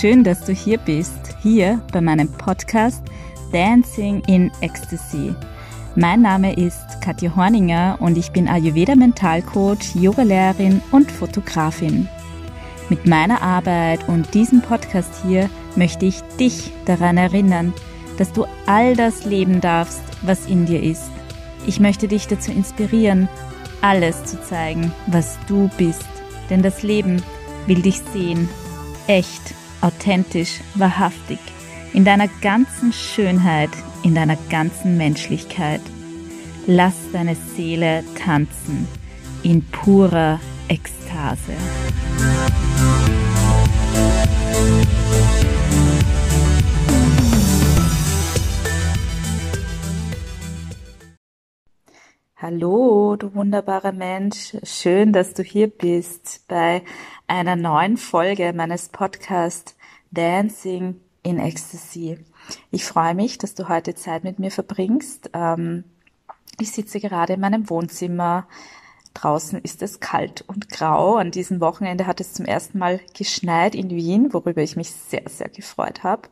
Schön, dass du hier bist, hier bei meinem Podcast Dancing in Ecstasy. Mein Name ist Katja Horninger und ich bin Ayurveda Mentalcoach, Yogalehrerin und Fotografin. Mit meiner Arbeit und diesem Podcast hier möchte ich dich daran erinnern, dass du all das leben darfst, was in dir ist. Ich möchte dich dazu inspirieren, alles zu zeigen, was du bist. Denn das Leben will dich sehen, echt, authentisch, wahrhaftig, in deiner ganzen Schönheit, in deiner ganzen Menschlichkeit. Lass deine Seele tanzen in purer Ekstase. Hallo, du wunderbarer Mensch. Schön, dass du hier bist bei einer neuen Folge meines Podcasts Dancing in Ecstasy. Ich freue mich, dass du heute Zeit mit mir verbringst. Ähm, ich sitze gerade in meinem Wohnzimmer. Draußen ist es kalt und grau. An diesem Wochenende hat es zum ersten Mal geschneit in Wien, worüber ich mich sehr, sehr gefreut habe.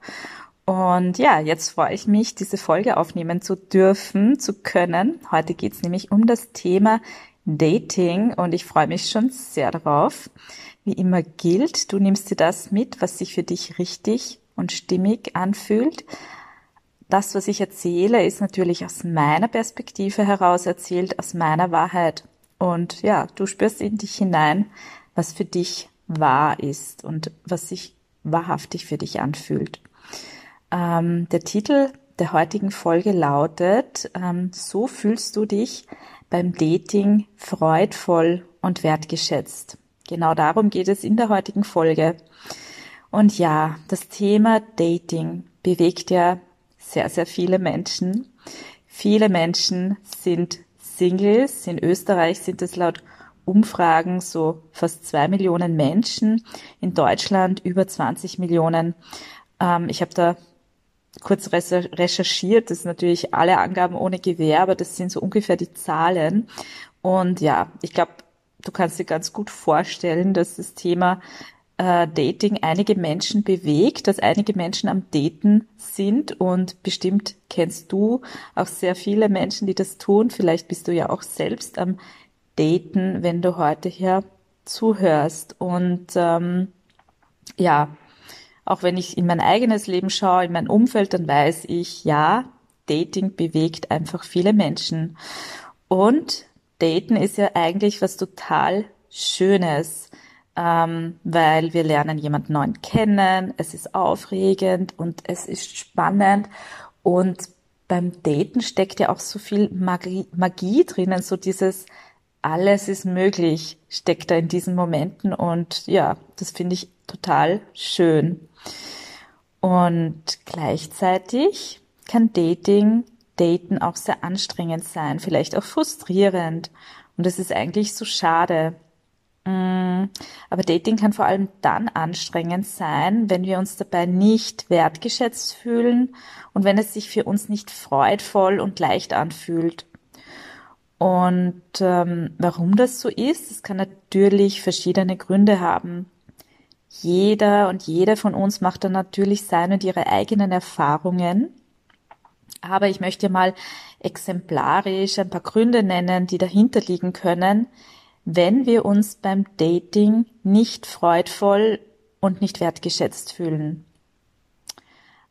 Und ja, jetzt freue ich mich, diese Folge aufnehmen zu dürfen, zu können. Heute geht's nämlich um das Thema Dating und ich freue mich schon sehr darauf. Wie immer gilt, du nimmst dir das mit, was sich für dich richtig und stimmig anfühlt. Das, was ich erzähle, ist natürlich aus meiner Perspektive heraus erzählt, aus meiner Wahrheit. Und ja, du spürst in dich hinein, was für dich wahr ist und was sich wahrhaftig für dich anfühlt. Ähm, der Titel der heutigen Folge lautet, ähm, so fühlst du dich beim Dating freudvoll und wertgeschätzt. Genau darum geht es in der heutigen Folge. Und ja, das Thema Dating bewegt ja sehr, sehr viele Menschen. Viele Menschen sind Singles. In Österreich sind es laut Umfragen so fast zwei Millionen Menschen. In Deutschland über 20 Millionen. Ähm, ich habe da kurz recherchiert. Das sind natürlich alle Angaben ohne Gewähr, aber das sind so ungefähr die Zahlen. Und ja, ich glaube, du kannst dir ganz gut vorstellen, dass das Thema äh, Dating einige Menschen bewegt, dass einige Menschen am Daten sind und bestimmt kennst du auch sehr viele Menschen, die das tun. Vielleicht bist du ja auch selbst am Daten, wenn du heute hier zuhörst. Und ähm, ja, auch wenn ich in mein eigenes Leben schaue, in mein Umfeld, dann weiß ich, ja, Dating bewegt einfach viele Menschen. Und Daten ist ja eigentlich was total Schönes, ähm, weil wir lernen jemanden neuen kennen, es ist aufregend und es ist spannend und beim Daten steckt ja auch so viel Magie, Magie drinnen, so dieses alles ist möglich steckt da in diesen Momenten und ja, das finde ich total schön. Und gleichzeitig kann Dating, Daten auch sehr anstrengend sein, vielleicht auch frustrierend. Und das ist eigentlich so schade. Mm, aber Dating kann vor allem dann anstrengend sein, wenn wir uns dabei nicht wertgeschätzt fühlen und wenn es sich für uns nicht freudvoll und leicht anfühlt. Und ähm, warum das so ist, das kann natürlich verschiedene Gründe haben. Jeder und jede von uns macht dann natürlich seine und ihre eigenen Erfahrungen. Aber ich möchte mal exemplarisch ein paar Gründe nennen, die dahinter liegen können, wenn wir uns beim Dating nicht freudvoll und nicht wertgeschätzt fühlen.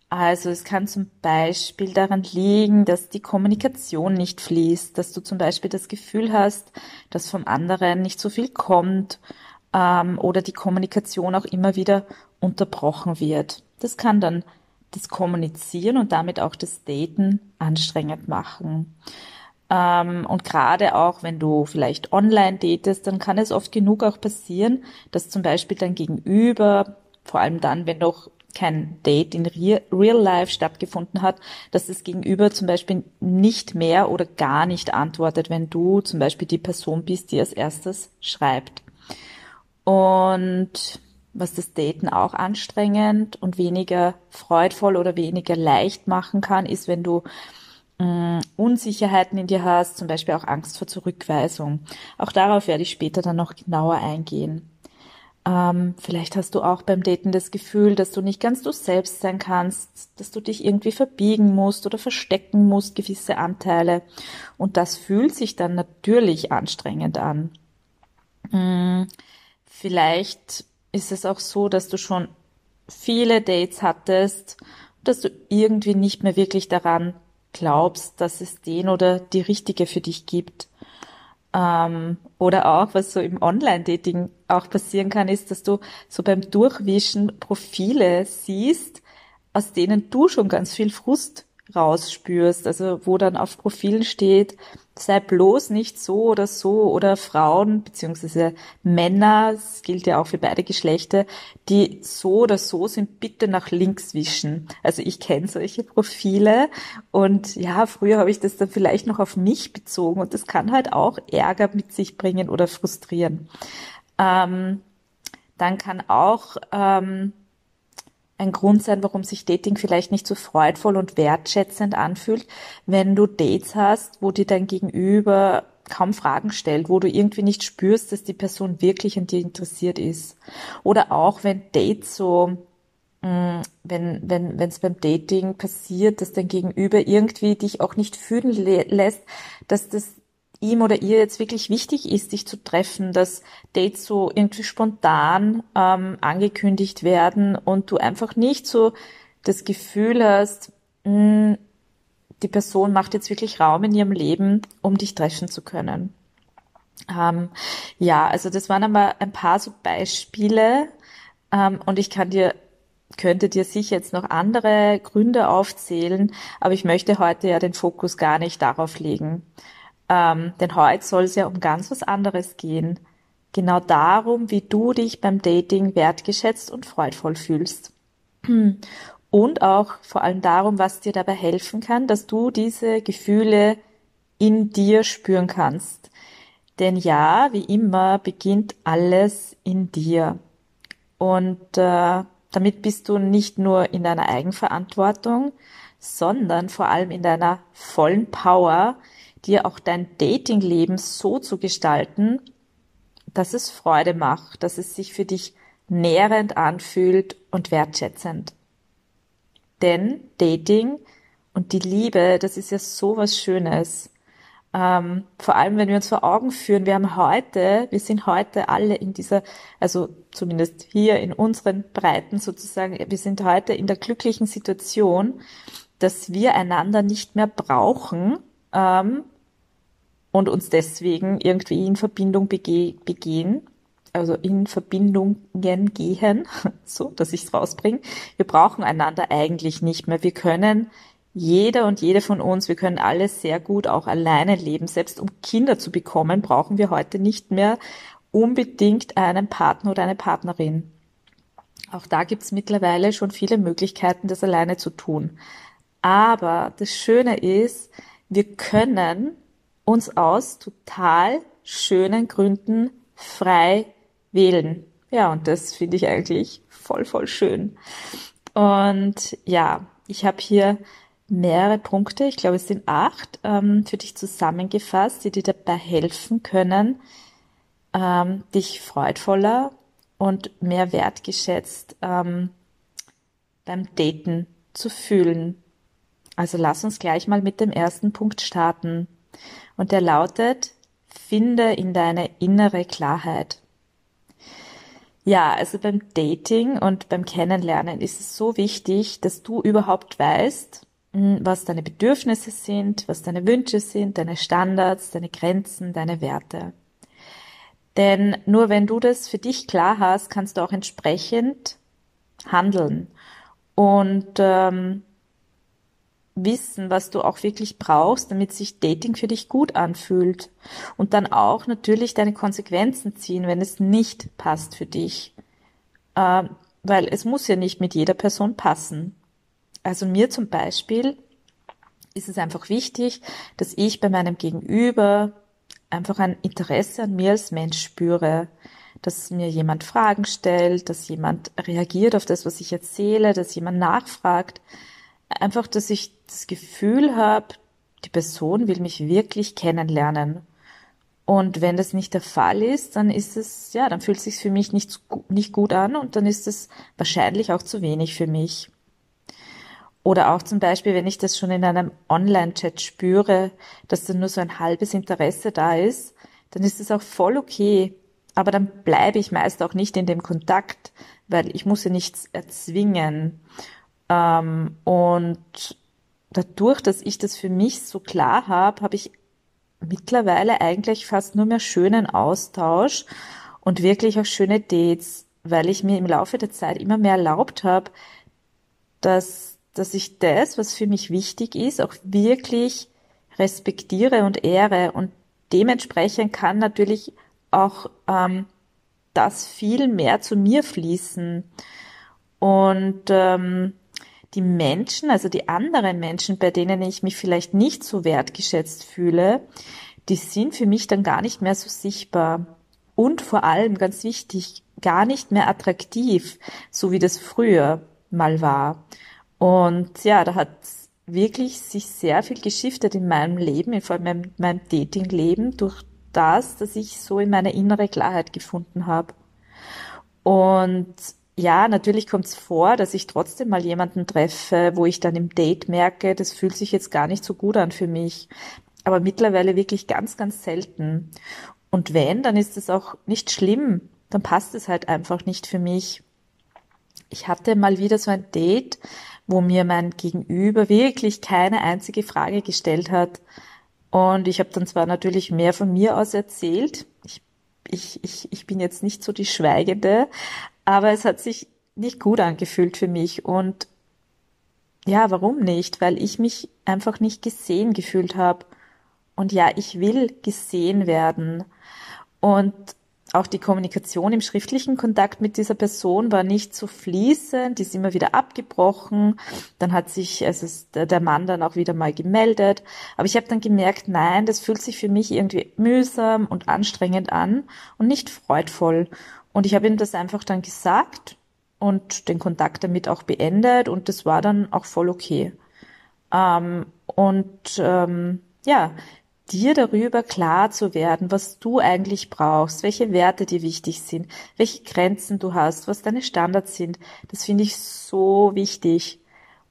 Also es kann zum Beispiel daran liegen, dass die Kommunikation nicht fließt, dass du zum Beispiel das Gefühl hast, dass vom anderen nicht so viel kommt ähm, oder die Kommunikation auch immer wieder unterbrochen wird. Das kann dann das Kommunizieren und damit auch das Daten anstrengend machen. Ähm, und gerade auch, wenn du vielleicht online datest, dann kann es oft genug auch passieren, dass zum Beispiel dein Gegenüber, vor allem dann, wenn noch kein Date in Real Life stattgefunden hat, dass das Gegenüber zum Beispiel nicht mehr oder gar nicht antwortet, wenn du zum Beispiel die Person bist, die als erstes schreibt. Und was das Daten auch anstrengend und weniger freudvoll oder weniger leicht machen kann, ist, wenn du mh, mm, Unsicherheiten in dir hast, zum Beispiel auch Angst vor Zurückweisung. Auch darauf werde ich später dann noch genauer eingehen. Ähm, vielleicht hast du auch beim Daten das Gefühl, dass du nicht ganz du selbst sein kannst, dass du dich irgendwie verbiegen musst oder verstecken musst, gewisse Anteile. Und das fühlt sich dann natürlich anstrengend an. Hm, vielleicht ist es auch so, dass du schon viele Dates hattest, dass du irgendwie nicht mehr wirklich daran glaubst, dass es den oder die richtige für dich gibt. Ähm, oder auch, was so im Online-Dating auch passieren kann, ist, dass du so beim Durchwischen Profile siehst, aus denen du schon ganz viel Frust rausspürst. Also wo dann auf Profilen steht, sei bloß nicht so oder so oder Frauen beziehungsweise Männer, das gilt ja auch für beide Geschlechter, die so oder so sind, bitte nach links wischen. Also ich kenne solche Profile und ja, früher habe ich das dann vielleicht noch auf mich bezogen und das kann halt auch Ärger mit sich bringen oder frustrieren. Ähm, dann kann auch ähm, ein Grund sein, warum sich Dating vielleicht nicht so freudvoll und wertschätzend anfühlt, wenn du Dates hast, wo dir dein Gegenüber kaum Fragen stellt, wo du irgendwie nicht spürst, dass die Person wirklich an dir interessiert ist. Oder auch wenn Dates so, mm, wenn wenn wenn es beim Dating passiert, dass dein Gegenüber irgendwie dich auch nicht fühlen lässt, dass das ihm oder ihr jetzt wirklich wichtig ist, dich zu treffen, dass Dates so irgendwie spontan ähm, angekündigt werden und du einfach nicht so das Gefühl hast, mh, hm, die Person macht jetzt wirklich Raum in ihrem Leben, um dich treffen zu können. Ähm, ja, also das waren aber ein paar so Beispiele ähm, und ich kann dir könnte dir sicher jetzt noch andere Gründe aufzählen, aber ich möchte heute ja den Fokus gar nicht darauf legen. Ähm, denn heute soll es ja um ganz was anderes gehen. Genau darum, wie du dich beim Dating wertgeschätzt und freudvoll fühlst. Und auch vor allem darum, was dir dabei helfen kann, dass du diese Gefühle in dir spüren kannst. Denn ja, wie immer beginnt alles in dir. Und äh, damit bist du nicht nur in deiner Eigenverantwortung, sondern vor allem in deiner vollen Power, dir auch dein Datingleben so zu gestalten, dass es Freude macht, dass es sich für dich nährend anfühlt und wertschätzend. Denn Dating und die Liebe, das ist ja so was Schönes. Ähm, vor allem, wenn wir uns vor Augen führen, wir haben heute, wir sind heute alle in dieser, also zumindest hier in unseren Breiten sozusagen, wir sind heute in der glücklichen Situation, dass wir einander nicht mehr brauchen, ähm, und uns deswegen irgendwie in Verbindung bege begehen, also in Verbindungen gehen, so, dass ich es rausbringe. Wir brauchen einander eigentlich nicht mehr. Wir können jeder und jede von uns, wir können alle sehr gut auch alleine leben. Selbst um Kinder zu bekommen, brauchen wir heute nicht mehr unbedingt einen Partner oder eine Partnerin. Auch da gibt's mittlerweile schon viele Möglichkeiten, das alleine zu tun. Aber das Schöne ist, wir können uns aus total schönen Gründen frei wählen. Ja, und das finde ich eigentlich voll, voll schön. Und ja, ich habe hier mehrere Punkte, ich glaube es sind acht, ähm, für dich zusammengefasst, die dir dabei helfen können, ähm, dich freudvoller und mehr wertgeschätzt ähm, beim Daten zu fühlen. Also lass uns gleich mal mit dem ersten Punkt starten. Und der lautet, finde in deine innere Klarheit. Ja, also beim Dating und beim Kennenlernen ist es so wichtig, dass du überhaupt weißt, hm, was deine Bedürfnisse sind, was deine Wünsche sind, deine Standards, deine Grenzen, deine Werte. Denn nur wenn du das für dich klar hast, kannst du auch entsprechend handeln. Und ähm, wissen, was du auch wirklich brauchst, damit sich Dating für dich gut anfühlt. Und dann auch natürlich deine Konsequenzen ziehen, wenn es nicht passt für dich. Äh, weil es muss ja nicht mit jeder Person passen. Also mir zum Beispiel ist es einfach wichtig, dass ich bei meinem Gegenüber einfach ein Interesse an mir als Mensch spüre, dass mir jemand Fragen stellt, dass jemand reagiert auf das, was ich erzähle, dass jemand nachfragt, einfach, dass ich das Gefühl habe, die Person will mich wirklich kennenlernen. Und wenn das nicht der Fall ist, dann ist es, ja, dann fühlt es sich für mich nicht, nicht gut an und dann ist es wahrscheinlich auch zu wenig für mich. Oder auch zum Beispiel, wenn ich das schon in einem Online-Chat spüre, dass da nur so ein halbes Interesse da ist, dann ist es auch voll okay. Aber dann bleibe ich meist auch nicht in dem Kontakt, weil ich muss ja nichts erzwingen. Ähm, und dadurch, dass ich das für mich so klar habe, habe ich mittlerweile eigentlich fast nur mehr schönen Austausch und wirklich auch schöne Dates, weil ich mir im Laufe der Zeit immer mehr erlaubt habe, dass, dass ich das, was für mich wichtig ist, auch wirklich respektiere und ehre und dementsprechend kann natürlich auch ähm, das viel mehr zu mir fließen. Und ähm, die Menschen, also die anderen Menschen, bei denen ich mich vielleicht nicht so wertgeschätzt fühle, die sind für mich dann gar nicht mehr so sichtbar. Und vor allem, ganz wichtig, gar nicht mehr attraktiv, so wie das früher mal war. Und ja, da hat wirklich sich sehr viel geschiftet in meinem Leben, vor allem in meinem Datingleben, durch das, dass ich so in meine innere Klarheit gefunden habe. Und ja, natürlich kommt es vor, dass ich trotzdem mal jemanden treffe, wo ich dann im Date merke, das fühlt sich jetzt gar nicht so gut an für mich. Aber mittlerweile wirklich ganz, ganz selten. Und wenn, dann ist es auch nicht schlimm. Dann passt es halt einfach nicht für mich. Ich hatte mal wieder so ein Date, wo mir mein Gegenüber wirklich keine einzige Frage gestellt hat. Und ich habe dann zwar natürlich mehr von mir aus erzählt. Ich, ich, ich, ich bin jetzt nicht so die Schweigende, aber es hat sich nicht gut angefühlt für mich und ja, warum nicht? Weil ich mich einfach nicht gesehen gefühlt habe. Und ja, ich will gesehen werden. Und auch die Kommunikation im schriftlichen Kontakt mit dieser Person war nicht so fließend, die ist immer wieder abgebrochen. Dann hat sich also der Mann dann auch wieder mal gemeldet. Aber ich habe dann gemerkt, nein, das fühlt sich für mich irgendwie mühsam und anstrengend an und nicht freudvoll. Und ich habe ihm das einfach dann gesagt und den Kontakt damit auch beendet und das war dann auch voll okay. Ähm, und ähm, ja, dir darüber klar zu werden, was du eigentlich brauchst, welche Werte dir wichtig sind, welche Grenzen du hast, was deine Standards sind, das finde ich so wichtig.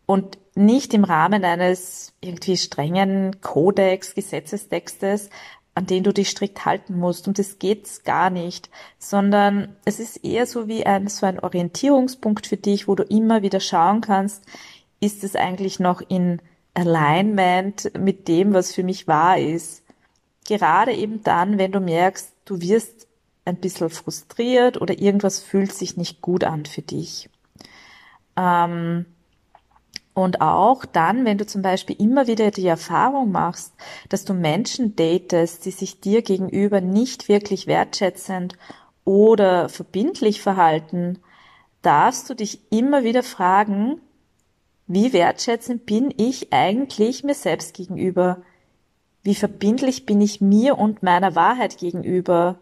Und nicht im Rahmen eines irgendwie strengen Kodex, Gesetzestextes, an den du dich strikt halten musst. Und das geht's gar nicht, sondern es ist eher so wie ein, so ein Orientierungspunkt für dich, wo du immer wieder schauen kannst, ist es eigentlich noch in Alignment mit dem, was für mich wahr ist. Gerade eben dann, wenn du merkst, du wirst ein bisschen frustriert oder irgendwas fühlt sich nicht gut an für dich. Ähm, und auch dann, wenn du zum Beispiel immer wieder die Erfahrung machst, dass du Menschen datest, die sich dir gegenüber nicht wirklich wertschätzend oder verbindlich verhalten, darfst du dich immer wieder fragen, wie wertschätzend bin ich eigentlich mir selbst gegenüber? Wie verbindlich bin ich mir und meiner Wahrheit gegenüber?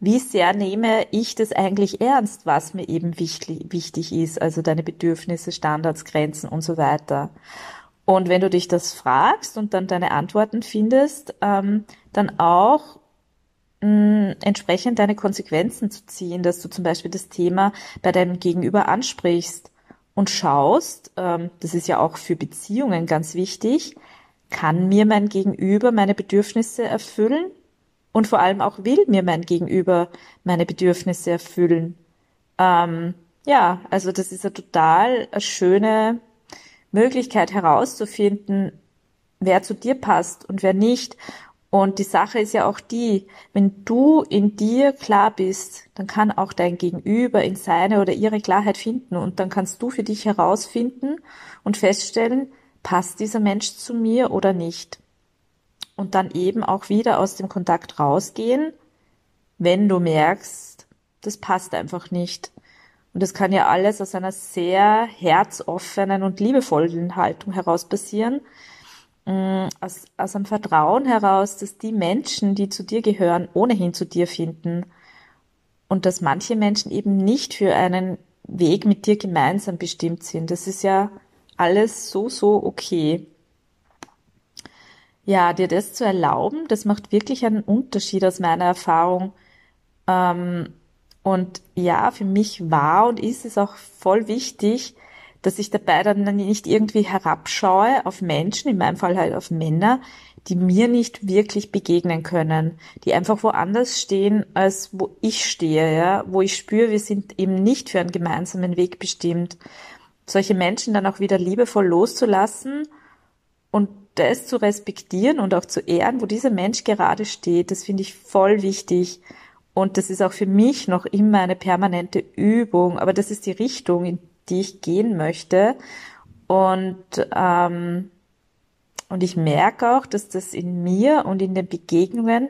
wie sehr nehme ich das eigentlich ernst, was mir eben wichtig, wichtig ist, also deine Bedürfnisse, Standards, Grenzen und so weiter. Und wenn du dich das fragst und dann deine Antworten findest, ähm, dann auch mh, entsprechend deine Konsequenzen zu ziehen, dass du zum Beispiel das Thema bei deinem Gegenüber ansprichst und schaust, ähm, das ist ja auch für Beziehungen ganz wichtig, kann mir mein Gegenüber meine Bedürfnisse erfüllen? und vor allem auch will mir mein Gegenüber meine Bedürfnisse erfüllen. Ähm, ja, also das ist eine total schöne Möglichkeit herauszufinden, wer zu dir passt und wer nicht. Und die Sache ist ja auch die, wenn du in dir klar bist, dann kann auch dein Gegenüber in seine oder ihre Klarheit finden und dann kannst du für dich herausfinden und feststellen, passt dieser Mensch zu mir oder nicht und dann eben auch wieder aus dem Kontakt rausgehen, wenn du merkst, das passt einfach nicht. Und das kann ja alles aus einer sehr herzoffenen und liebevollen Haltung heraus passieren, aus, aus einem Vertrauen heraus, dass die Menschen, die zu dir gehören, ohnehin zu dir finden und dass manche Menschen eben nicht für einen Weg mit dir gemeinsam bestimmt sind. Das ist ja alles so, so okay. ja, dir das zu erlauben, das macht wirklich einen Unterschied aus meiner Erfahrung. Ähm, und ja, für mich war und ist es auch voll wichtig, dass ich dabei dann nicht irgendwie herabschaue auf Menschen, in meinem Fall halt auf Männer, die mir nicht wirklich begegnen können, die einfach woanders stehen, als wo ich stehe, ja, wo ich spüre, wir sind eben nicht für einen gemeinsamen Weg bestimmt. Solche Menschen dann auch wieder liebevoll loszulassen und das zu respektieren und auch zu ehren, wo dieser Mensch gerade steht, das finde ich voll wichtig. Und das ist auch für mich noch immer eine permanente Übung, aber das ist die Richtung, in die ich gehen möchte. Und, ähm, und ich merke auch, dass das in mir und in den Begegnungen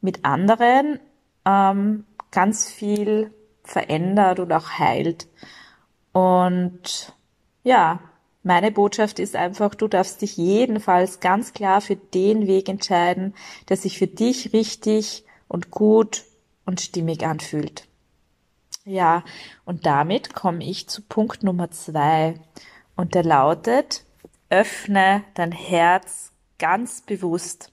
mit anderen ähm, ganz viel verändert und auch heilt. Und ja, meine Botschaft ist einfach, du darfst dich jedenfalls ganz klar für den Weg entscheiden, der sich für dich richtig und gut und stimmig anfühlt. Ja, und damit komme ich zu Punkt Nummer zwei. Und der lautet, öffne dein Herz ganz bewusst.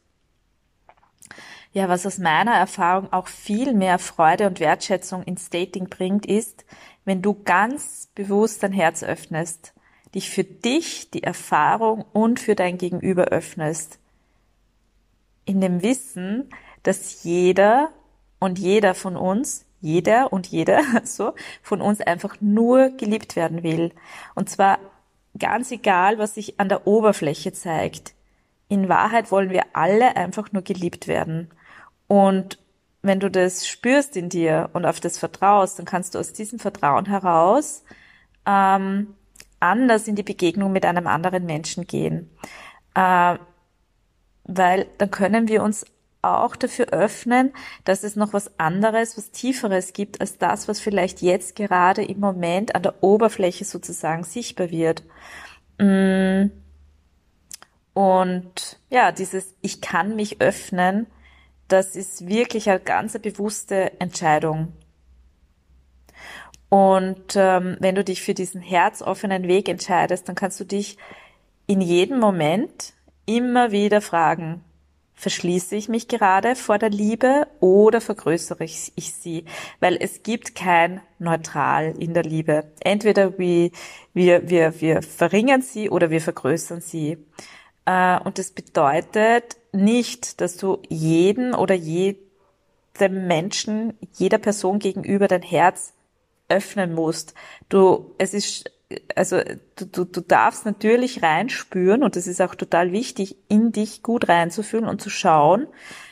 Ja, was aus meiner Erfahrung auch viel mehr Freude und Wertschätzung ins Dating bringt, ist, wenn du ganz bewusst dein Herz öffnest, dich für dich, die Erfahrung und für dein Gegenüber öffnest. In dem Wissen, dass jeder und jeder von uns jeder und jeder so von uns einfach nur geliebt werden will. Und zwar ganz egal, was sich an der Oberfläche zeigt. In Wahrheit wollen wir alle einfach nur geliebt werden. Und wenn du das spürst in dir und auf das vertraust, dann kannst du aus diesem Vertrauen heraus ähm, anders in die Begegnung mit einem anderen Menschen gehen. Äh, weil dann können wir uns auch dafür öffnen, dass es noch was anderes, was Tieferes gibt als das, was vielleicht jetzt gerade im Moment an der Oberfläche sozusagen sichtbar wird. Mm. Und ja, dieses Ich kann mich öffnen, das ist wirklich eine ganz bewusste Entscheidung. Und ähm, wenn du dich für diesen herzoffenen Weg entscheidest, dann kannst du dich in jedem Moment immer wieder fragen, Verschließe ich mich gerade vor der Liebe oder vergrößere ich, ich sie? Weil es gibt kein Neutral in der Liebe. Entweder wir, wir, wir, wir verringern sie oder wir vergrößern sie. Äh, und das bedeutet nicht, dass du jeden oder jedem Menschen, jeder Person gegenüber dein Herz öffnen musst. Du, es ist also du, du, du darfst natürlich reinspüren und es ist auch total wichtig, in dich gut reinzufühlen und zu schauen,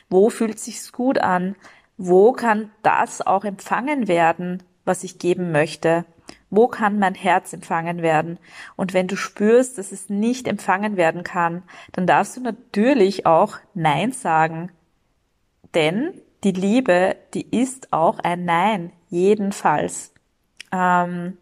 wo fühlt sich's gut an, wo kann das auch empfangen werden, was ich geben möchte, wo kann mein Herz empfangen werden. Und wenn du spürst, dass es nicht empfangen werden kann, dann darfst du natürlich auch Nein sagen. Denn die Liebe, die ist auch ein Nein, jedenfalls. Ähm,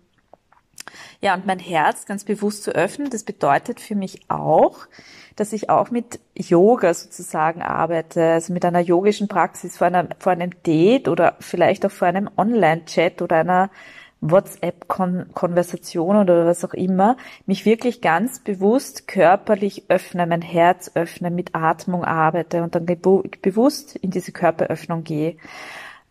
ja, und mein Herz ganz bewusst zu öffnen, das bedeutet für mich auch, dass ich auch mit Yoga sozusagen arbeite, also mit einer yogischen Praxis vor, einer, vor einem Date oder vielleicht auch vor einem Online-Chat oder einer WhatsApp-Konversation oder was auch immer, mich wirklich ganz bewusst körperlich öffne, mein Herz öffne, mit Atmung arbeite und dann bewusst in diese Körperöffnung gehe.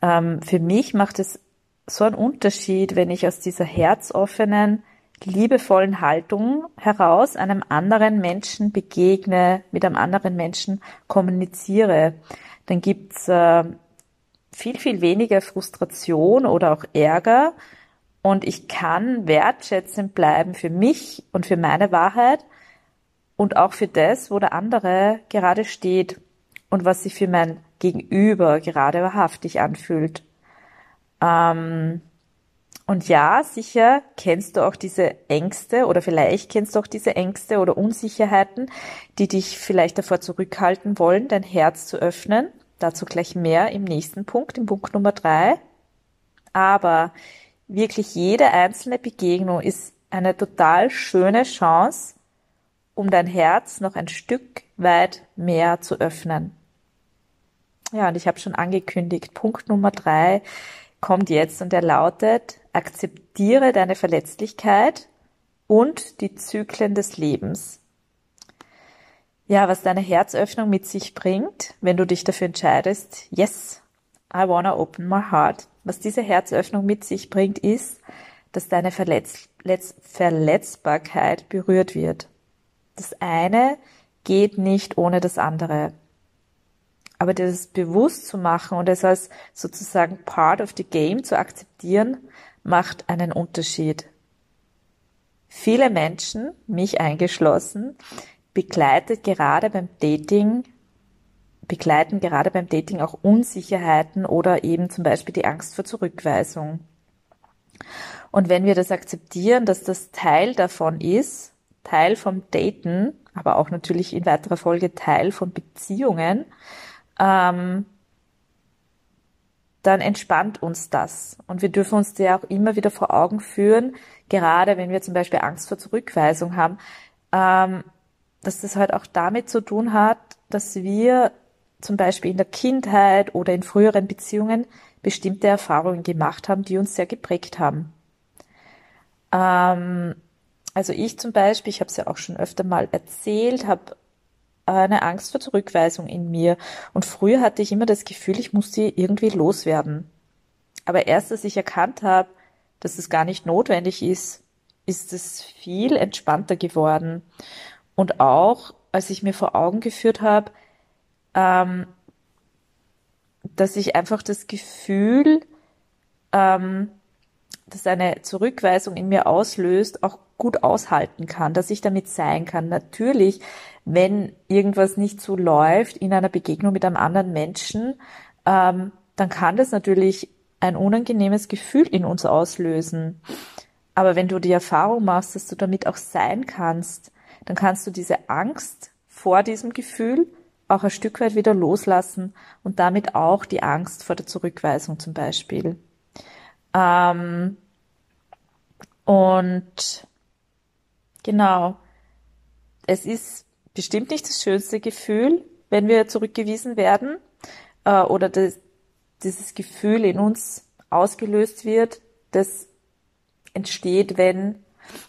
Ähm, für mich macht es so einen Unterschied, wenn ich aus dieser herzoffenen, liebevollen Haltung heraus einem anderen Menschen begegne, mit einem anderen Menschen kommuniziere. Dann gibt's äh, viel, viel weniger Frustration oder auch Ärger und ich kann wertschätzend bleiben für mich und für meine Wahrheit und auch für das, wo der andere gerade steht und was sich für mein Gegenüber gerade wahrhaftig anfühlt. Ähm, und ja, sicher kennst du auch diese Ängste oder vielleicht kennst du auch diese Ängste oder Unsicherheiten, die dich vielleicht davor zurückhalten wollen, dein Herz zu öffnen. Dazu gleich mehr im nächsten Punkt, im Punkt Nummer drei. Aber wirklich jede einzelne Begegnung ist eine total schöne Chance, um dein Herz noch ein Stück weit mehr zu öffnen. Ja, und ich habe schon angekündigt, Punkt Nummer drei kommt jetzt und er lautet, akzeptiere deine Verletzlichkeit und die Zyklen des Lebens. ja, was deine Herzöffnung mit sich bringt, wenn du dich dafür entscheidest, yes, I wanna open my heart. Was diese Herzöffnung mit sich bringt, ist, dass deine Verletz Verletzbarkeit berührt wird. Das eine geht nicht ohne das andere. Aber das bewusst zu machen und es als sozusagen part of the game zu akzeptieren, macht einen Unterschied. Viele Menschen, mich eingeschlossen, begleitet gerade beim Dating, begleiten gerade beim Dating auch Unsicherheiten oder eben zum Beispiel die Angst vor Zurückweisung. Und wenn wir das akzeptieren, dass das Teil davon ist, Teil vom Daten, aber auch natürlich in weiterer Folge Teil von Beziehungen, ähm, dann entspannt uns das. Und wir dürfen uns ja auch immer wieder vor Augen führen, gerade wenn wir zum Beispiel Angst vor Zurückweisung haben, ähm, dass das halt auch damit zu tun hat, dass wir zum Beispiel in der Kindheit oder in früheren Beziehungen bestimmte Erfahrungen gemacht haben, die uns sehr geprägt haben. Ähm, also ich zum Beispiel, ich habe es ja auch schon öfter mal erzählt, habe eine Angst vor Zurückweisung in mir. Und früher hatte ich immer das Gefühl, ich muss sie irgendwie loswerden. Aber erst als ich erkannt habe, dass es gar nicht notwendig ist, ist es viel entspannter geworden. Und auch, als ich mir vor Augen geführt habe, ähm, dass ich einfach das Gefühl, ähm, dass eine Zurückweisung in mir auslöst, auch gut aushalten kann, dass ich damit sein kann. Natürlich, wenn irgendwas nicht so läuft in einer Begegnung mit einem anderen Menschen, ähm, dann kann das natürlich ein unangenehmes Gefühl in uns auslösen. Aber wenn du die Erfahrung machst, dass du damit auch sein kannst, dann kannst du diese Angst vor diesem Gefühl auch ein Stück weit wieder loslassen und damit auch die Angst vor der Zurückweisung zum Beispiel. Ähm, und genau, es ist bestimmt nicht das schönste Gefühl, wenn wir zurückgewiesen werden äh, oder das, dieses Gefühl in uns ausgelöst wird, das entsteht, wenn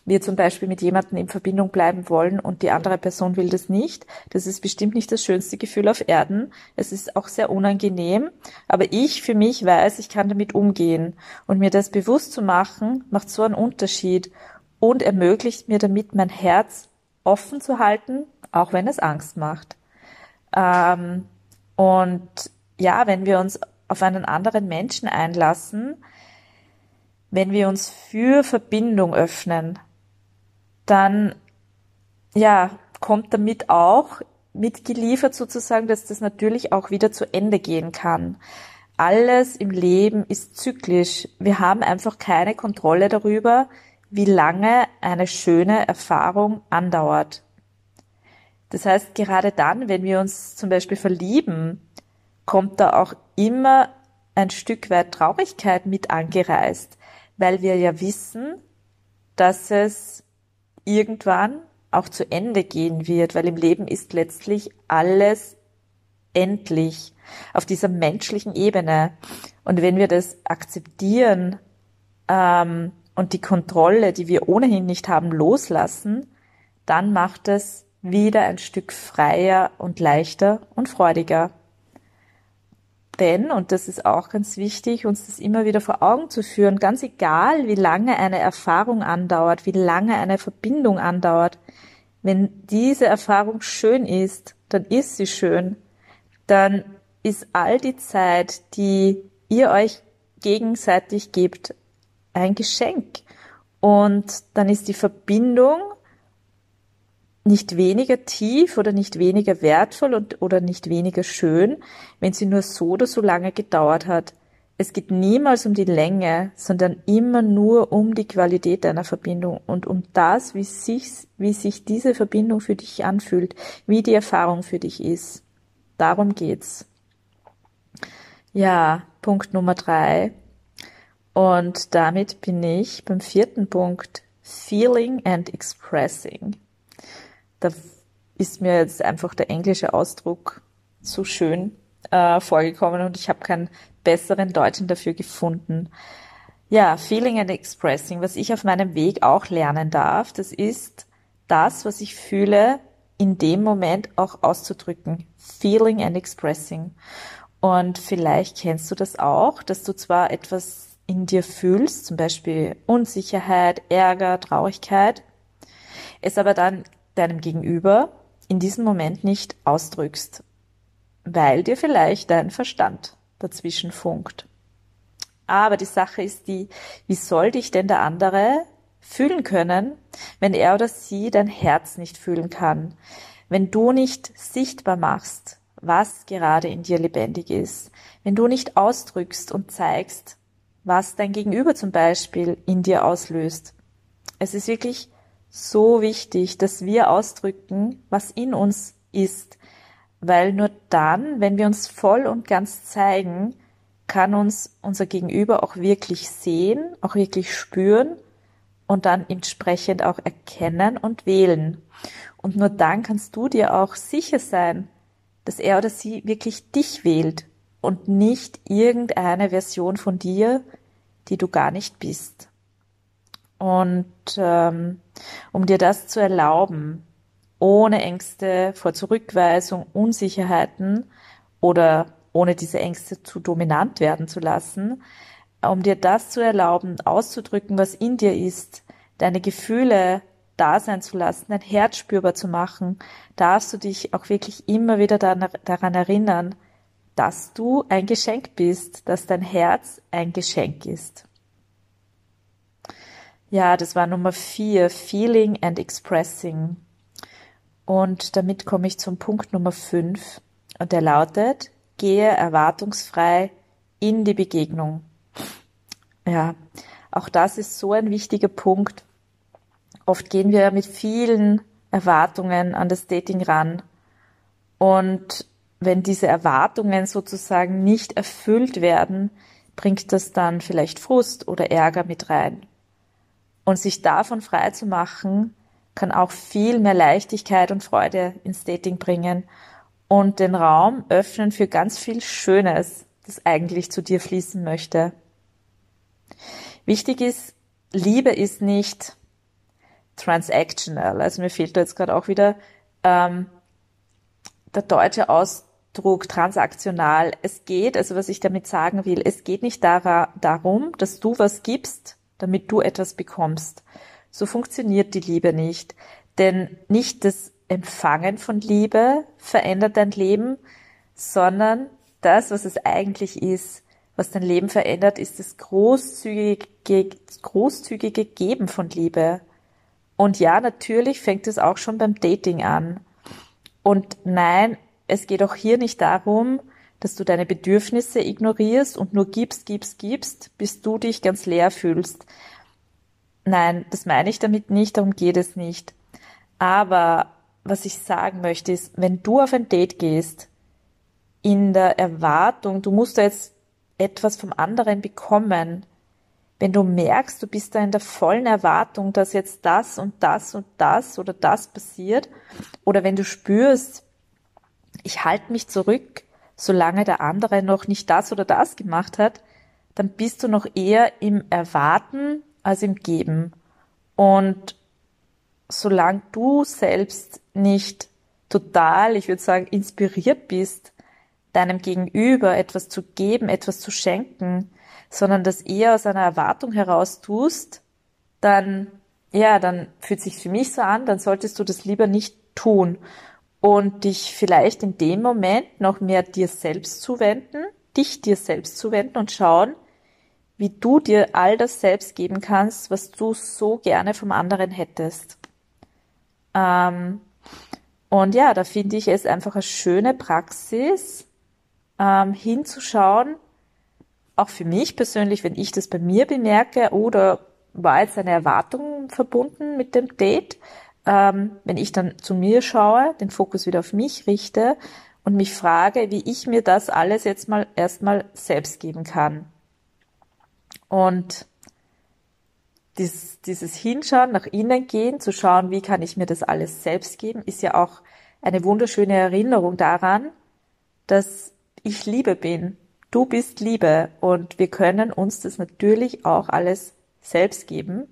wir zum Beispiel mit jemandem in Verbindung bleiben wollen und die andere Person will das nicht. Das ist bestimmt nicht das schönste Gefühl auf Erden. Es ist auch sehr unangenehm. Aber ich für mich weiß, ich kann damit umgehen. Und mir das bewusst zu machen, macht so einen Unterschied und ermöglicht mir damit mein Herz offen zu halten, auch wenn es Angst macht. Ähm, und ja, wenn wir uns auf einen anderen Menschen einlassen, wenn wir uns für Verbindung öffnen, dann ja, kommt damit auch mitgeliefert sozusagen, dass das natürlich auch wieder zu Ende gehen kann. Alles im Leben ist zyklisch. Wir haben einfach keine Kontrolle darüber, wie lange eine schöne Erfahrung andauert. Das heißt, gerade dann, wenn wir uns zum Beispiel verlieben, kommt da auch immer ein Stück weit Traurigkeit mit angereist weil wir ja wissen, dass es irgendwann auch zu Ende gehen wird, weil im Leben ist letztlich alles endlich auf dieser menschlichen Ebene. Und wenn wir das akzeptieren ähm, und die Kontrolle, die wir ohnehin nicht haben, loslassen, dann macht es wieder ein Stück freier und leichter und freudiger. Denn, und das ist auch ganz wichtig, uns das immer wieder vor Augen zu führen, ganz egal, wie lange eine Erfahrung andauert, wie lange eine Verbindung andauert, wenn diese Erfahrung schön ist, dann ist sie schön, dann ist all die Zeit, die ihr euch gegenseitig gebt, ein Geschenk. Und dann ist die Verbindung nicht weniger tief oder nicht weniger wertvoll und, oder nicht weniger schön, wenn sie nur so oder so lange gedauert hat. Es geht niemals um die Länge, sondern immer nur um die Qualität einer Verbindung und um das, wie sich, wie sich diese Verbindung für dich anfühlt, wie die Erfahrung für dich ist. Darum geht's. Ja, Punkt Nummer drei. Und damit bin ich beim vierten Punkt. Feeling and Expressing da ist mir jetzt einfach der englische Ausdruck so schön äh, vorgekommen und ich habe keinen besseren Deutschen dafür gefunden. Ja, Feeling and Expressing, was ich auf meinem Weg auch lernen darf, das ist das, was ich fühle, in dem Moment auch auszudrücken. Feeling and expressing. Und vielleicht kennst du das auch, dass du zwar etwas in dir fühlst, zum Beispiel Unsicherheit, Ärger, Traurigkeit, es aber dann deinem Gegenüber in diesem Moment nicht ausdrückst, weil dir vielleicht dein Verstand dazwischen funkt. Aber die Sache ist die, wie soll dich denn der andere fühlen können, wenn er oder sie dein Herz nicht fühlen kann, wenn du nicht sichtbar machst, was gerade in dir lebendig ist, wenn du nicht ausdrückst und zeigst, was dein Gegenüber zum Beispiel in dir auslöst. Es ist wirklich so wichtig, dass wir ausdrücken, was in uns ist, weil nur dann, wenn wir uns voll und ganz zeigen, kann uns unser Gegenüber auch wirklich sehen, auch wirklich spüren und dann entsprechend auch erkennen und wählen. Und nur dann kannst du dir auch sicher sein, dass er oder sie wirklich dich wählt und nicht irgendeine Version von dir, die du gar nicht bist. Und ähm, um dir das zu erlauben, ohne Ängste vor Zurückweisung, Unsicherheiten oder ohne diese Ängste zu dominant werden zu lassen, um dir das zu erlauben, auszudrücken, was in dir ist, deine Gefühle da sein zu lassen, dein Herz spürbar zu machen, darfst du dich auch wirklich immer wieder daran erinnern, dass du ein Geschenk bist, dass dein Herz ein Geschenk ist. Ja, das war Nummer vier, Feeling and Expressing. Und damit komme ich zum Punkt Nummer fünf. Und der lautet, gehe erwartungsfrei in die Begegnung. Ja, auch das ist so ein wichtiger Punkt. Oft gehen wir mit vielen Erwartungen an das Dating ran. Und wenn diese Erwartungen sozusagen nicht erfüllt werden, bringt das dann vielleicht Frust oder Ärger mit rein. Und sich davon frei zu machen, kann auch viel mehr Leichtigkeit und Freude ins Dating bringen und den Raum öffnen für ganz viel Schönes, das eigentlich zu dir fließen möchte. Wichtig ist, Liebe ist nicht transactional. Also mir fehlt da jetzt gerade auch wieder ähm, der deutsche Ausdruck transaktional. Es geht, also was ich damit sagen will, es geht nicht darum, dass du was gibst, damit du etwas bekommst. So funktioniert die Liebe nicht. Denn nicht das Empfangen von Liebe verändert dein Leben, sondern das, was es eigentlich ist, was dein Leben verändert, ist das großzügige, großzügige Geben von Liebe. Und ja, natürlich fängt es auch schon beim Dating an. Und nein, es geht auch hier nicht darum, dass du deine Bedürfnisse ignorierst und nur gibst, gibst, gibst, bis du dich ganz leer fühlst. Nein, das meine ich damit nicht, darum geht es nicht. Aber was ich sagen möchte ist, wenn du auf ein Date gehst, in der Erwartung, du musst da jetzt etwas vom anderen bekommen, wenn du merkst, du bist da in der vollen Erwartung, dass jetzt das und das und das oder das passiert, oder wenn du spürst, ich halte mich zurück, solange der andere noch nicht das oder das gemacht hat, dann bist du noch eher im Erwarten als im Geben. Und solange du selbst nicht total, ich würde sagen, inspiriert bist, deinem Gegenüber etwas zu geben, etwas zu schenken, sondern das eher aus einer Erwartung heraus tust, dann, ja, dann fühlt sich für mich so an, dann solltest du das lieber nicht tun und dich vielleicht in dem Moment noch mehr dir selbst zuwenden, dich dir selbst zuwenden und schauen, wie du dir all das selbst geben kannst, was du so gerne vom anderen hättest. Ähm, und ja, da finde ich es einfach eine schöne Praxis, ähm, hinzuschauen, auch für mich persönlich, wenn ich das bei mir bemerke oder war jetzt eine Erwartung verbunden mit dem Date, ähm, wenn ich dann zu mir schaue, den Fokus wieder auf mich richte und mich frage, wie ich mir das alles jetzt mal erstmal selbst geben kann. Und dieses, dieses Hinschauen, nach innen gehen, zu schauen, wie kann ich mir das alles selbst geben, ist ja auch eine wunderschöne Erinnerung daran, dass ich Liebe bin. Du bist Liebe und wir können uns das natürlich auch alles selbst geben.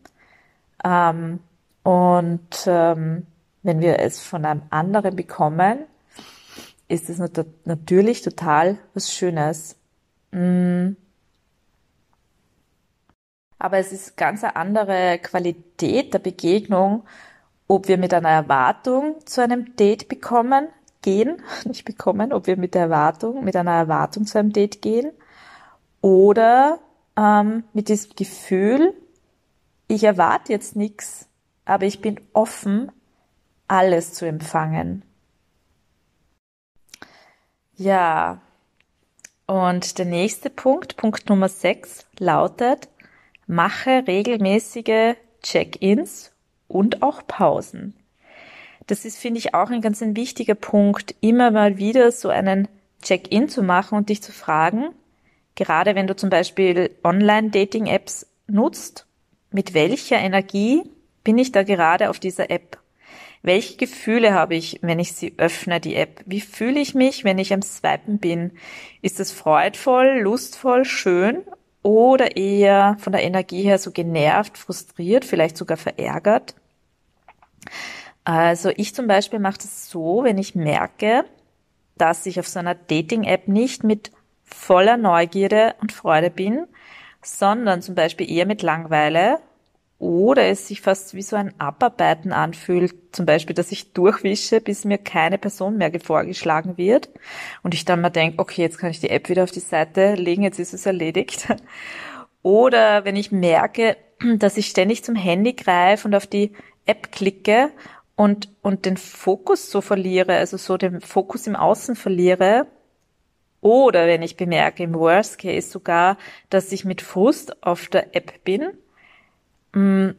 Ähm, und ähm, wenn wir es von einem anderen bekommen, ist es natürlich total was Schönes. Mm. Aber es ist ganz eine andere Qualität der Begegnung, ob wir mit einer Erwartung zu einem Date bekommen, gehen, nicht bekommen, ob wir mit der Erwartung, mit einer Erwartung zu einem Date gehen oder ähm, mit diesem Gefühl, ich erwarte jetzt nichts, aber ich bin offen, alles zu empfangen. Ja, und der nächste Punkt, Punkt Nummer 6, lautet, mache regelmäßige Check-ins und auch Pausen. Das ist, finde ich, auch ein ganz ein wichtiger Punkt, immer mal wieder so einen Check-in zu machen und dich zu fragen, gerade wenn du zum Beispiel Online-Dating-Apps nutzt, mit welcher Energie bin ich da gerade auf dieser App? Welche Gefühle habe ich, wenn ich sie öffne, die App? Wie fühle ich mich, wenn ich am Swipen bin? Ist es freudvoll, lustvoll, schön oder eher von der Energie her so genervt, frustriert, vielleicht sogar verärgert? Also ich zum Beispiel mache das so, wenn ich merke, dass ich auf so einer Dating-App nicht mit voller Neugierde und Freude bin, sondern zum Beispiel eher mit Langweile oder es sich fast wie so ein Abarbeiten anfühlt, zum Beispiel, dass ich durchwische, bis mir keine Person mehr vorgeschlagen wird und ich dann mal denke, okay, jetzt kann ich die App wieder auf die Seite legen, jetzt ist es erledigt. Oder wenn ich merke, dass ich ständig zum Handy greife und auf die App klicke und, und den Fokus so verliere, also so den Fokus im Außen verliere, oder wenn ich bemerke, im Worst Case sogar, dass ich mit Frust auf der App bin,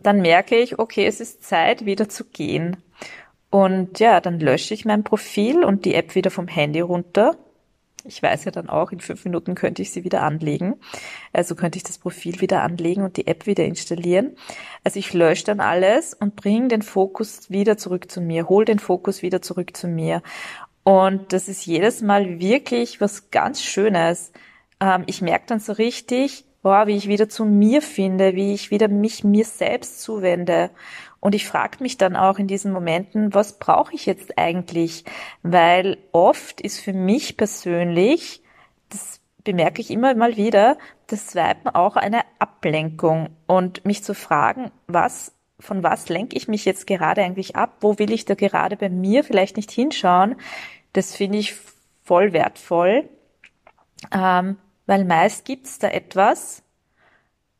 dann merke ich, okay, es ist Zeit, wieder zu gehen. Und ja, dann lösche ich mein Profil und die App wieder vom Handy runter. Ich weiß ja dann auch, in fünf Minuten könnte ich sie wieder anlegen. Also könnte ich das Profil wieder anlegen und die App wieder installieren. Also ich lösche dann alles und bringe den Fokus wieder zurück zu mir, hol den Fokus wieder zurück zu mir. Und das ist jedes Mal wirklich was ganz Schönes. Ähm, ich merke dann so richtig, boah, wie ich wieder zu mir finde, wie ich wieder mich mir selbst zuwende. Und ich frage mich dann auch in diesen Momenten, was brauche ich jetzt eigentlich? Weil oft ist für mich persönlich, das bemerke ich immer mal wieder, das Swipen auch eine Ablenkung. Und mich zu fragen, was, von was lenke ich mich jetzt gerade eigentlich ab? Wo will ich da gerade bei mir vielleicht nicht hinschauen? Das finde ich voll wertvoll, ähm, weil meist gibt's da etwas,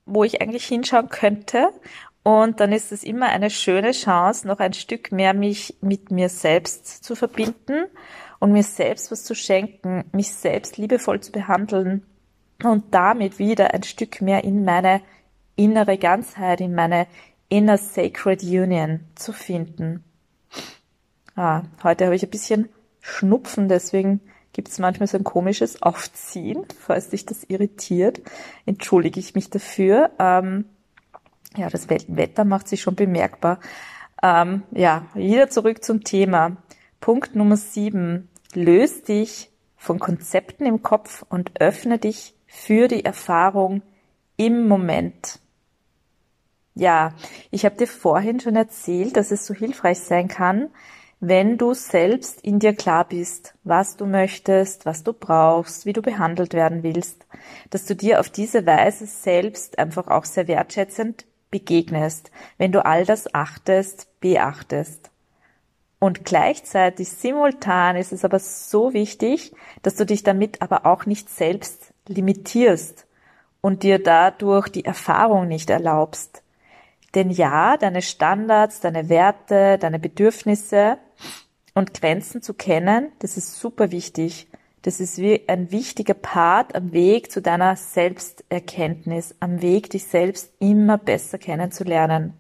wo ich eigentlich hinschauen könnte. Und dann ist es immer eine schöne Chance, noch ein Stück mehr mich mit mir selbst zu verbinden und mir selbst was zu schenken, mich selbst liebevoll zu behandeln und damit wieder ein Stück mehr in meine innere Ganzheit, in meine inner sacred union zu finden. Ah, heute habe ich ein bisschen Schnupfen, deswegen gibt es manchmal so ein komisches Aufziehen, falls dich das irritiert. Entschuldige ich mich dafür. Ähm, ja, das Wetter macht sich schon bemerkbar. Ähm, ja, wieder zurück zum Thema. Punkt Nummer sieben. Löse dich von Konzepten im Kopf und öffne dich für die Erfahrung im Moment. Ja, ich habe dir vorhin schon erzählt, dass es so hilfreich sein kann, wenn du selbst in dir klar bist, was du möchtest, was du brauchst, wie du behandelt werden willst, dass du dir auf diese Weise selbst einfach auch sehr wertschätzend begegnest, wenn du all das achtest, beachtest. Und gleichzeitig simultan ist es aber so wichtig, dass du dich damit aber auch nicht selbst limitierst und dir dadurch die Erfahrung nicht erlaubst. Denn ja, deine Standards, deine Werte, deine Bedürfnisse und Grenzen zu kennen, das ist super wichtig. Das ist wie ein wichtiger Part am Weg zu deiner Selbsterkenntnis, am Weg, dich selbst immer besser kennenzulernen.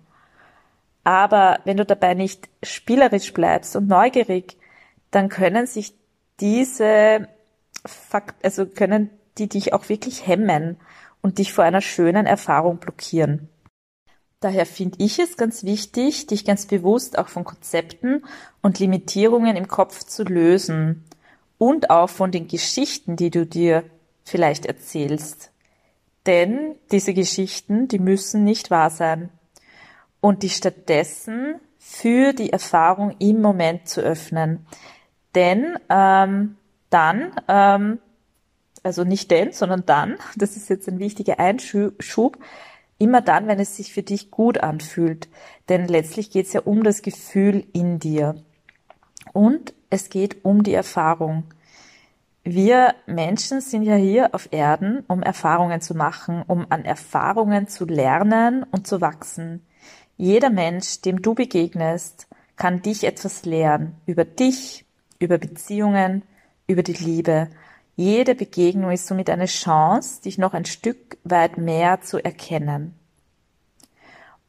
Aber wenn du dabei nicht spielerisch bleibst und neugierig, dann können sich diese Fakt, also können die dich auch wirklich hemmen und dich vor einer schönen Erfahrung blockieren. Daher finde ich es ganz wichtig, dich ganz bewusst auch von Konzepten und Limitierungen im Kopf zu lösen und auch von den Geschichten, die du dir vielleicht erzählst. Denn diese Geschichten, die müssen nicht wahr sein und dich stattdessen für die Erfahrung im Moment zu öffnen. Denn ähm, dann, ähm, also nicht denn, sondern dann, das ist jetzt ein wichtiger Einschub, immer dann, wenn es sich für dich gut anfühlt. Denn letztlich geht es ja um das Gefühl in dir. Und es geht um die Erfahrung. Wir Menschen sind ja hier auf Erden, um Erfahrungen zu machen, um an Erfahrungen zu lernen und zu wachsen. Jeder Mensch, dem du begegnest, kann dich etwas lernen über dich, über Beziehungen, über die Liebe. Jede Begegnung ist somit eine Chance, dich noch ein Stück weit mehr zu erkennen.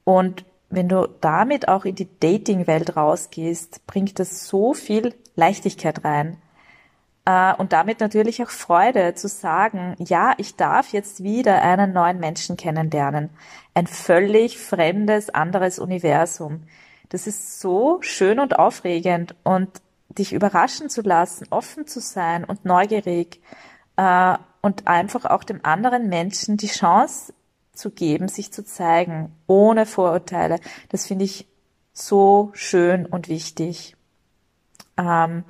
Und wenn du damit auch in die Dating-Welt rausgehst, bringt das so viel Leichtigkeit rein. Äh, und damit natürlich auch Freude zu sagen, ja, ich darf jetzt wieder einen neuen Menschen kennenlernen. Ein völlig fremdes, anderes Universum. Das ist so schön und aufregend und dich überraschen zu lassen, offen zu sein und neugierig äh, und einfach auch dem anderen Menschen die Chance zu geben, sich zu zeigen, ohne Vorurteile. Das finde ich so schön und wichtig. Ähm,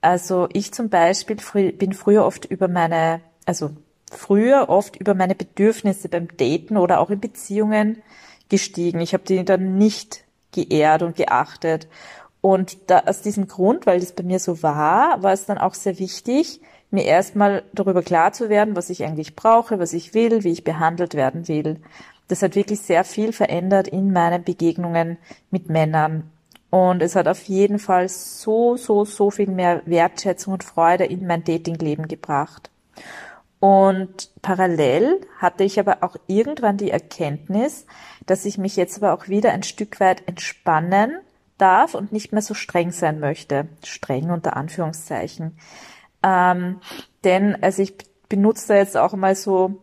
also ich zum Beispiel frü bin früher oft über meine, also früher oft über meine Bedürfnisse beim Daten oder auch in Beziehungen gestiegen. Ich habe die dann nicht geehrt und geachtet. Und da, aus diesem Grund, weil das bei mir so war, war es dann auch sehr wichtig, mir erstmal darüber klar zu werden, was ich eigentlich brauche, was ich will, wie ich behandelt werden will. Das hat wirklich sehr viel verändert in meinen Begegnungen mit Männern. Und es hat auf jeden Fall so, so, so viel mehr Wertschätzung und Freude in mein Datingleben gebracht. Und parallel hatte ich aber auch irgendwann die Erkenntnis, dass ich mich jetzt aber auch wieder ein Stück weit entspannen darf und nicht mehr so streng sein möchte. Streng unter Anführungszeichen. Ähm, denn also ich benutze da jetzt auch mal so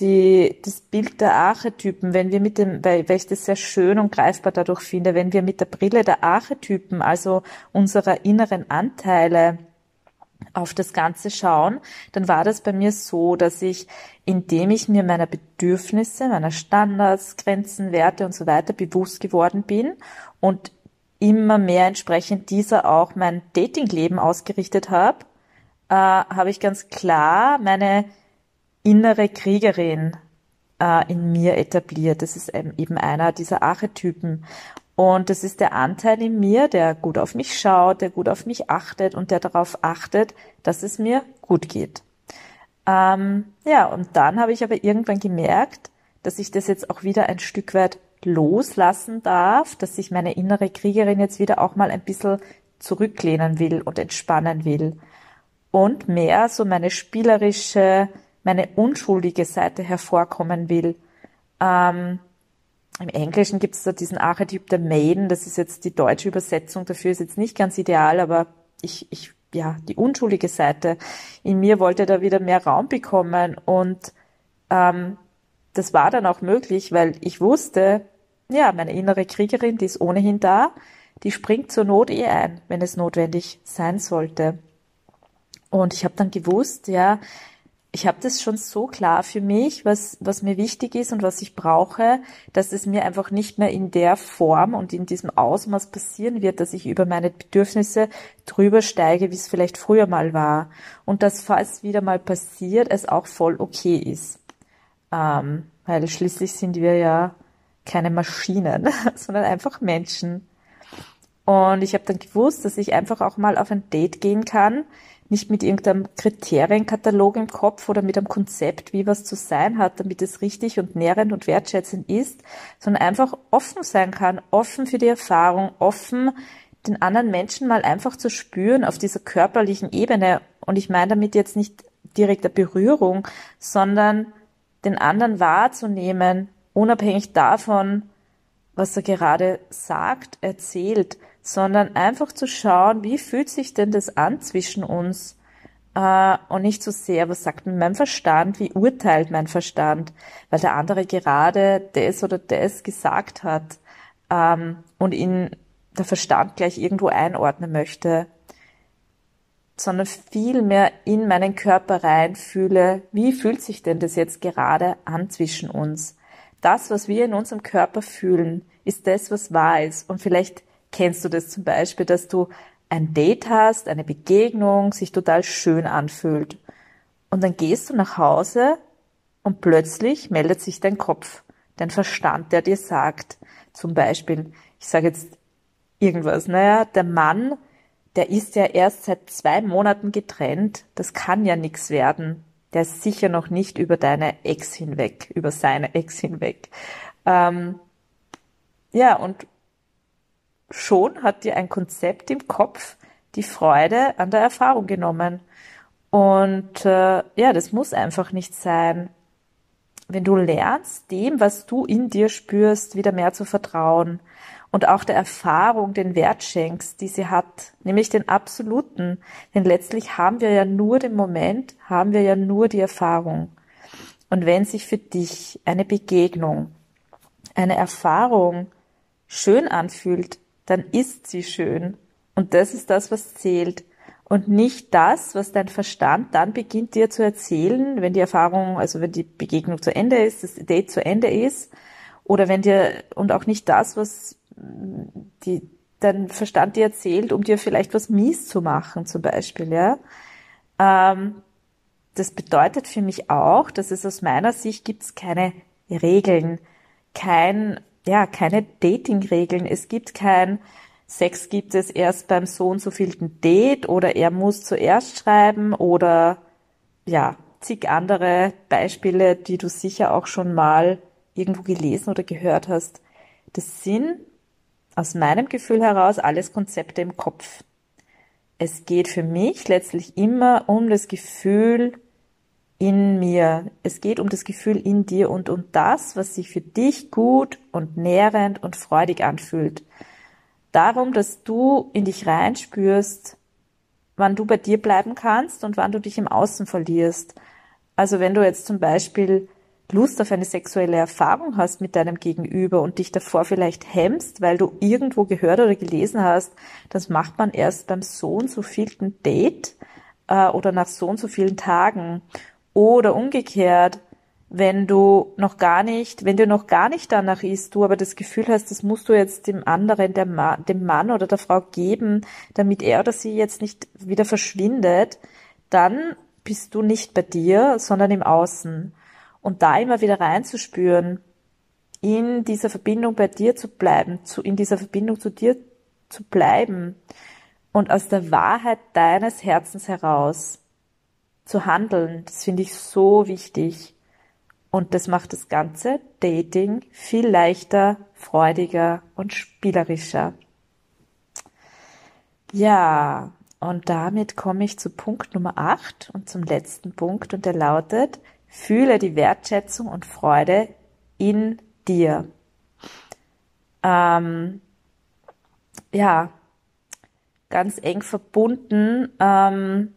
die, das Bild der Archetypen, wenn wir mit dem, weil, weil ich das sehr schön und greifbar dadurch finde, wenn wir mit der Brille der Archetypen, also unserer inneren Anteile, auf das Ganze schauen, dann war das bei mir so, dass ich, indem ich mir meiner Bedürfnisse, meiner Standards, Grenzen, Werte und so weiter bewusst geworden bin und immer mehr entsprechend dieser auch mein Datingleben ausgerichtet habe, äh, habe ich ganz klar meine innere Kriegerin äh, in mir etabliert. Das ist eben einer dieser Archetypen. Und das ist der Anteil in mir, der gut auf mich schaut, der gut auf mich achtet und der darauf achtet, dass es mir gut geht. Ähm, ja, und dann habe ich aber irgendwann gemerkt, dass ich das jetzt auch wieder ein Stück weit loslassen darf, dass ich meine innere Kriegerin jetzt wieder auch mal ein bisschen zurücklehnen will und entspannen will. Und mehr so meine spielerische, meine unschuldige Seite hervorkommen will. Ähm, Im Englischen gibt es da diesen Archetyp der Maiden, das ist jetzt die deutsche Übersetzung. Dafür, ist jetzt nicht ganz ideal, aber ich, ich, ja, die unschuldige Seite in mir wollte da wieder mehr Raum bekommen. Und ähm, das war dann auch möglich, weil ich wusste, ja, meine innere Kriegerin, die ist ohnehin da, die springt zur Not eh ein, wenn es notwendig sein sollte. Und ich habe dann gewusst, ja, ich habe das schon so klar für mich, was, was mir wichtig ist und was ich brauche, dass es mir einfach nicht mehr in der Form und in diesem Ausmaß passieren wird, dass ich über meine Bedürfnisse drüber steige, wie es vielleicht früher mal war. Und dass, falls wieder mal passiert, es auch voll okay ist. Ähm, weil schließlich sind wir ja keine Maschinen, sondern einfach Menschen. Und ich habe dann gewusst, dass ich einfach auch mal auf ein Date gehen kann, nicht mit irgendeinem Kriterienkatalog im Kopf oder mit einem Konzept, wie was zu sein hat, damit es richtig und nährend und wertschätzend ist, sondern einfach offen sein kann, offen für die Erfahrung, offen den anderen Menschen mal einfach zu spüren auf dieser körperlichen Ebene. Und ich meine damit jetzt nicht direkter Berührung, sondern den anderen wahrzunehmen, unabhängig davon, was er gerade sagt, erzählt, sondern einfach zu schauen, wie fühlt sich denn das an zwischen uns äh, und nicht so sehr, was sagt mein Verstand, wie urteilt mein Verstand, weil der andere gerade das oder das gesagt hat ähm, und ihn der Verstand gleich irgendwo einordnen möchte, sondern viel mehr in meinen Körper reinfühle, wie fühlt sich denn das jetzt gerade an zwischen uns? Das, was wir in unserem Körper fühlen, ist das, was wahr ist. Und vielleicht kennst du das zum Beispiel, dass du ein Date hast, eine Begegnung, sich total schön anfühlt. Und dann gehst du nach Hause und plötzlich meldet sich dein Kopf, dein Verstand, der dir sagt, zum Beispiel, ich sage jetzt irgendwas, naja, der Mann, der ist ja erst seit zwei Monaten getrennt, das kann ja nichts werden. Der ist sicher noch nicht über deine Ex hinweg, über seine Ex hinweg. Ähm, ja, und schon hat dir ein Konzept im Kopf die Freude an der Erfahrung genommen. Und äh, ja, das muss einfach nicht sein. Wenn du lernst, dem, was du in dir spürst, wieder mehr zu vertrauen und auch der Erfahrung den Wert schenkst, die sie hat, nämlich den absoluten. Denn letztlich haben wir ja nur den Moment, haben wir ja nur die Erfahrung. Und wenn sich für dich eine Begegnung, eine Erfahrung schön anfühlt, dann ist sie schön. Und das ist das, was zählt. Und nicht das, was dein Verstand dann beginnt dir zu erzählen, wenn die Erfahrung, also wenn die Begegnung zu Ende ist, das Date zu Ende ist, oder wenn dir, und auch nicht das, was die, dein Verstand dir erzählt, um dir vielleicht was mies zu machen, zum Beispiel, ja. Ähm, das bedeutet für mich auch, dass es aus meiner Sicht gibt es keine Regeln, kein, ja, keine Dating-Regeln. Es gibt kein Sex gibt es erst beim so und so vielten Date oder er muss zuerst schreiben oder ja, zig andere Beispiele, die du sicher auch schon mal irgendwo gelesen oder gehört hast. Das sind aus meinem Gefühl heraus alles Konzepte im Kopf. Es geht für mich letztlich immer um das Gefühl in mir. Es geht um das Gefühl in dir und um das, was sich für dich gut und nährend und freudig anfühlt. Darum, dass du in dich reinspürst, wann du bei dir bleiben kannst und wann du dich im Außen verlierst. Also wenn du jetzt zum Beispiel Lust auf eine sexuelle Erfahrung hast mit deinem Gegenüber und dich davor vielleicht hemmst, weil du irgendwo gehört oder gelesen hast, das macht man erst beim so und so vielten Date äh, oder nach so und so vielen Tagen. Oder umgekehrt, wenn du noch gar nicht, wenn du noch gar nicht danach ist, du aber das Gefühl hast, das musst du jetzt dem anderen, Mann, dem Mann oder der Frau geben, damit er oder sie jetzt nicht wieder verschwindet, dann bist du nicht bei dir, sondern im Außen. Und da immer wieder reinzuspüren, in dieser Verbindung bei dir zu bleiben, zu, in dieser Verbindung zu dir zu bleiben und aus der Wahrheit deines Herzens heraus zu handeln, das finde ich so wichtig. Und das macht das ganze Dating viel leichter, freudiger und spielerischer. Ja, und damit komme ich zu Punkt Nummer 8 und zum letzten Punkt und der lautet, Fühle die Wertschätzung und Freude in dir. Ähm, ja, ganz eng verbunden ähm,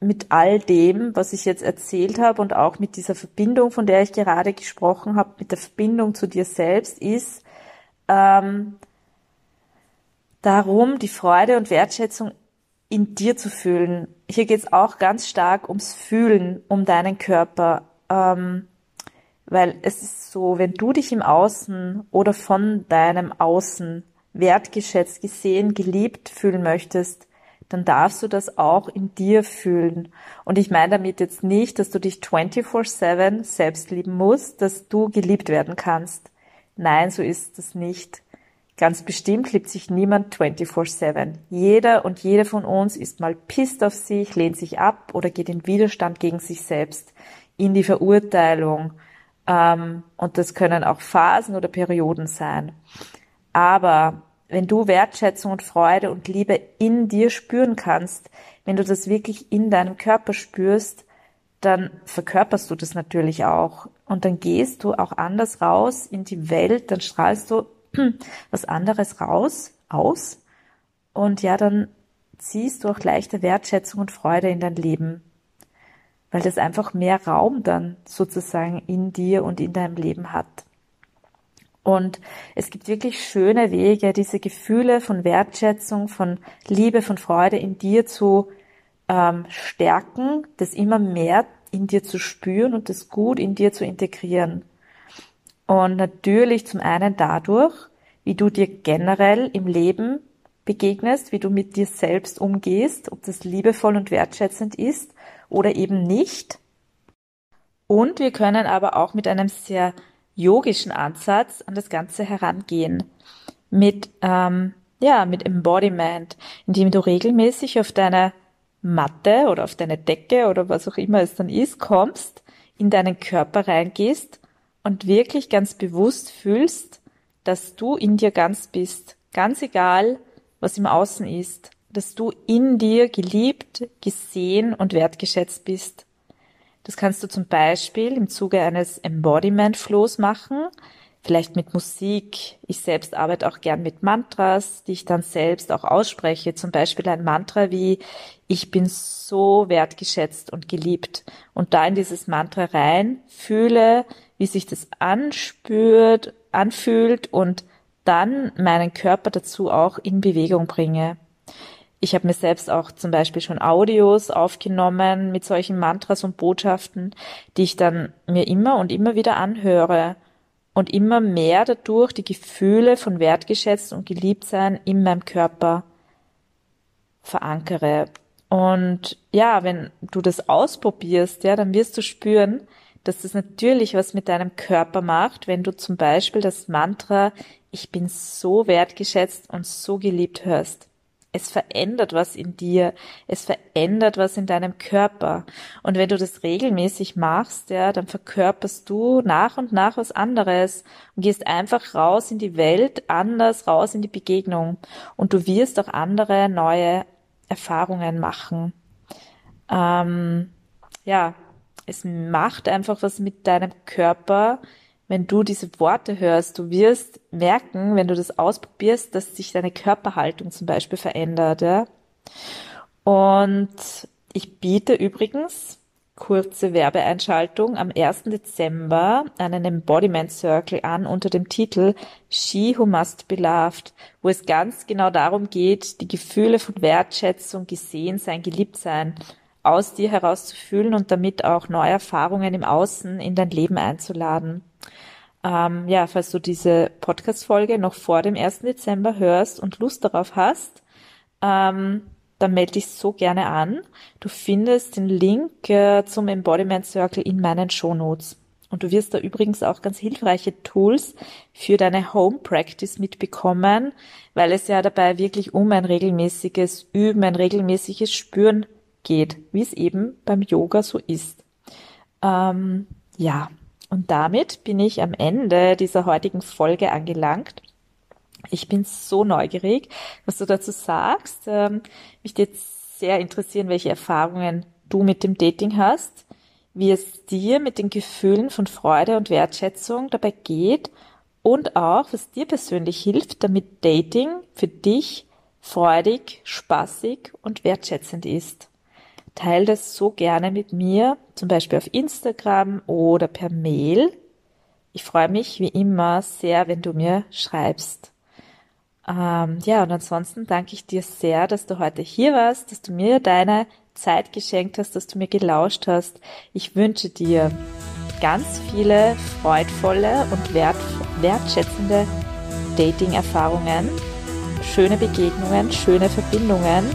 mit all dem, was ich jetzt erzählt habe und auch mit dieser Verbindung, von der ich gerade gesprochen habe, mit der Verbindung zu dir selbst, ist ähm, darum, die Freude und Wertschätzung in dir zu fühlen. Hier geht es auch ganz stark ums Fühlen, um deinen Körper. Ähm, weil es ist so, wenn du dich im Außen oder von deinem Außen wertgeschätzt, gesehen, geliebt fühlen möchtest, dann darfst du das auch in dir fühlen. Und ich meine damit jetzt nicht, dass du dich 24-7 selbst lieben musst, dass du geliebt werden kannst. Nein, so ist das nicht. Ganz bestimmt liebt sich niemand 24-7. Jeder und jede von uns ist mal pisst auf sich, lehnt sich ab oder geht in Widerstand gegen sich selbst, in die Verurteilung. Ähm, und das können auch Phasen oder Perioden sein. Aber wenn du Wertschätzung und Freude und Liebe in dir spüren kannst, wenn du das wirklich in deinem Körper spürst, dann verkörperst du das natürlich auch. Und dann gehst du auch anders raus in die Welt, dann strahlst du was anderes raus, aus. Und ja, dann ziehst du auch leichte Wertschätzung und Freude in dein Leben. Weil das einfach mehr Raum dann sozusagen in dir und in deinem Leben hat. Und es gibt wirklich schöne Wege, diese Gefühle von Wertschätzung, von Liebe, von Freude in dir zu ähm, stärken, das immer mehr in dir zu spüren und das gut in dir zu integrieren. Und natürlich zum einen dadurch, wie du dir generell im Leben begegnest, wie du mit dir selbst umgehst, ob das liebevoll und wertschätzend ist oder eben nicht. Und wir können aber auch mit einem sehr yogischen Ansatz an das Ganze herangehen. Mit, ähm, ja, mit Embodiment, indem du regelmäßig auf deine Matte oder auf deine Decke oder was auch immer es dann ist, kommst, in deinen Körper reingehst und wirklich ganz bewusst fühlst, dass du in dir ganz bist. Ganz egal, was im Außen ist, dass du in dir geliebt, gesehen und wertgeschätzt bist. Das kannst du zum Beispiel im Zuge eines Embodiment-Flows machen, vielleicht mit Musik. Ich selbst arbeite auch gern mit Mantras, die ich dann selbst auch ausspreche. Zum Beispiel ein Mantra wie Ich bin so wertgeschätzt und geliebt. Und da in dieses Mantra rein fühle, wie sich das anspürt, anfühlt und dann meinen Körper dazu auch in Bewegung bringe. Ich habe mir selbst auch zum Beispiel schon Audios aufgenommen mit solchen Mantras und Botschaften, die ich dann mir immer und immer wieder anhöre und immer mehr dadurch die Gefühle von wertgeschätzt und geliebt sein in meinem Körper verankere. Und ja, wenn du das ausprobierst, ja, dann wirst du spüren, dass das natürlich was mit deinem Körper macht, wenn du zum Beispiel das Mantra Ich bin so wertgeschätzt und so geliebt hörst. Es verändert was in dir, es verändert was in deinem Körper. Und wenn du das regelmäßig machst, ja, dann verkörperst du nach und nach was anderes und gehst einfach raus in die Welt, anders raus in die Begegnung. Und du wirst auch andere neue Erfahrungen machen. Ähm, ja, es macht einfach was mit deinem Körper, wenn du diese Worte hörst. Du wirst merken, wenn du das ausprobierst, dass sich deine Körperhaltung zum Beispiel verändert. Ja? Und ich biete übrigens kurze Werbeeinschaltung am 1. Dezember einen Embodiment Circle an unter dem Titel She Who Must Be Loved, wo es ganz genau darum geht, die Gefühle von Wertschätzung, gesehen sein, geliebt sein aus dir heraus zu fühlen und damit auch neue Erfahrungen im Außen in dein Leben einzuladen. Ähm, ja, falls du diese Podcast-Folge noch vor dem 1. Dezember hörst und Lust darauf hast, ähm, dann melde dich so gerne an. Du findest den Link äh, zum Embodiment Circle in meinen Show Notes. Und du wirst da übrigens auch ganz hilfreiche Tools für deine Home Practice mitbekommen, weil es ja dabei wirklich um ein regelmäßiges Üben, ein regelmäßiges Spüren geht, wie es eben beim Yoga so ist. Ähm, ja, und damit bin ich am Ende dieser heutigen Folge angelangt. Ich bin so neugierig, was du dazu sagst. Ähm, mich jetzt sehr interessieren, welche Erfahrungen du mit dem Dating hast, wie es dir mit den Gefühlen von Freude und Wertschätzung dabei geht und auch, was dir persönlich hilft, damit Dating für dich freudig, spaßig und wertschätzend ist. Teil das so gerne mit mir, zum Beispiel auf Instagram oder per Mail. Ich freue mich wie immer sehr, wenn du mir schreibst. Ähm, ja, und ansonsten danke ich dir sehr, dass du heute hier warst, dass du mir deine Zeit geschenkt hast, dass du mir gelauscht hast. Ich wünsche dir ganz viele freudvolle und wert, wertschätzende Dating-Erfahrungen, schöne Begegnungen, schöne Verbindungen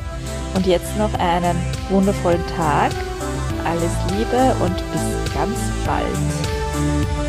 und jetzt noch einen wundervollen Tag. Alles Liebe und bis ganz bald.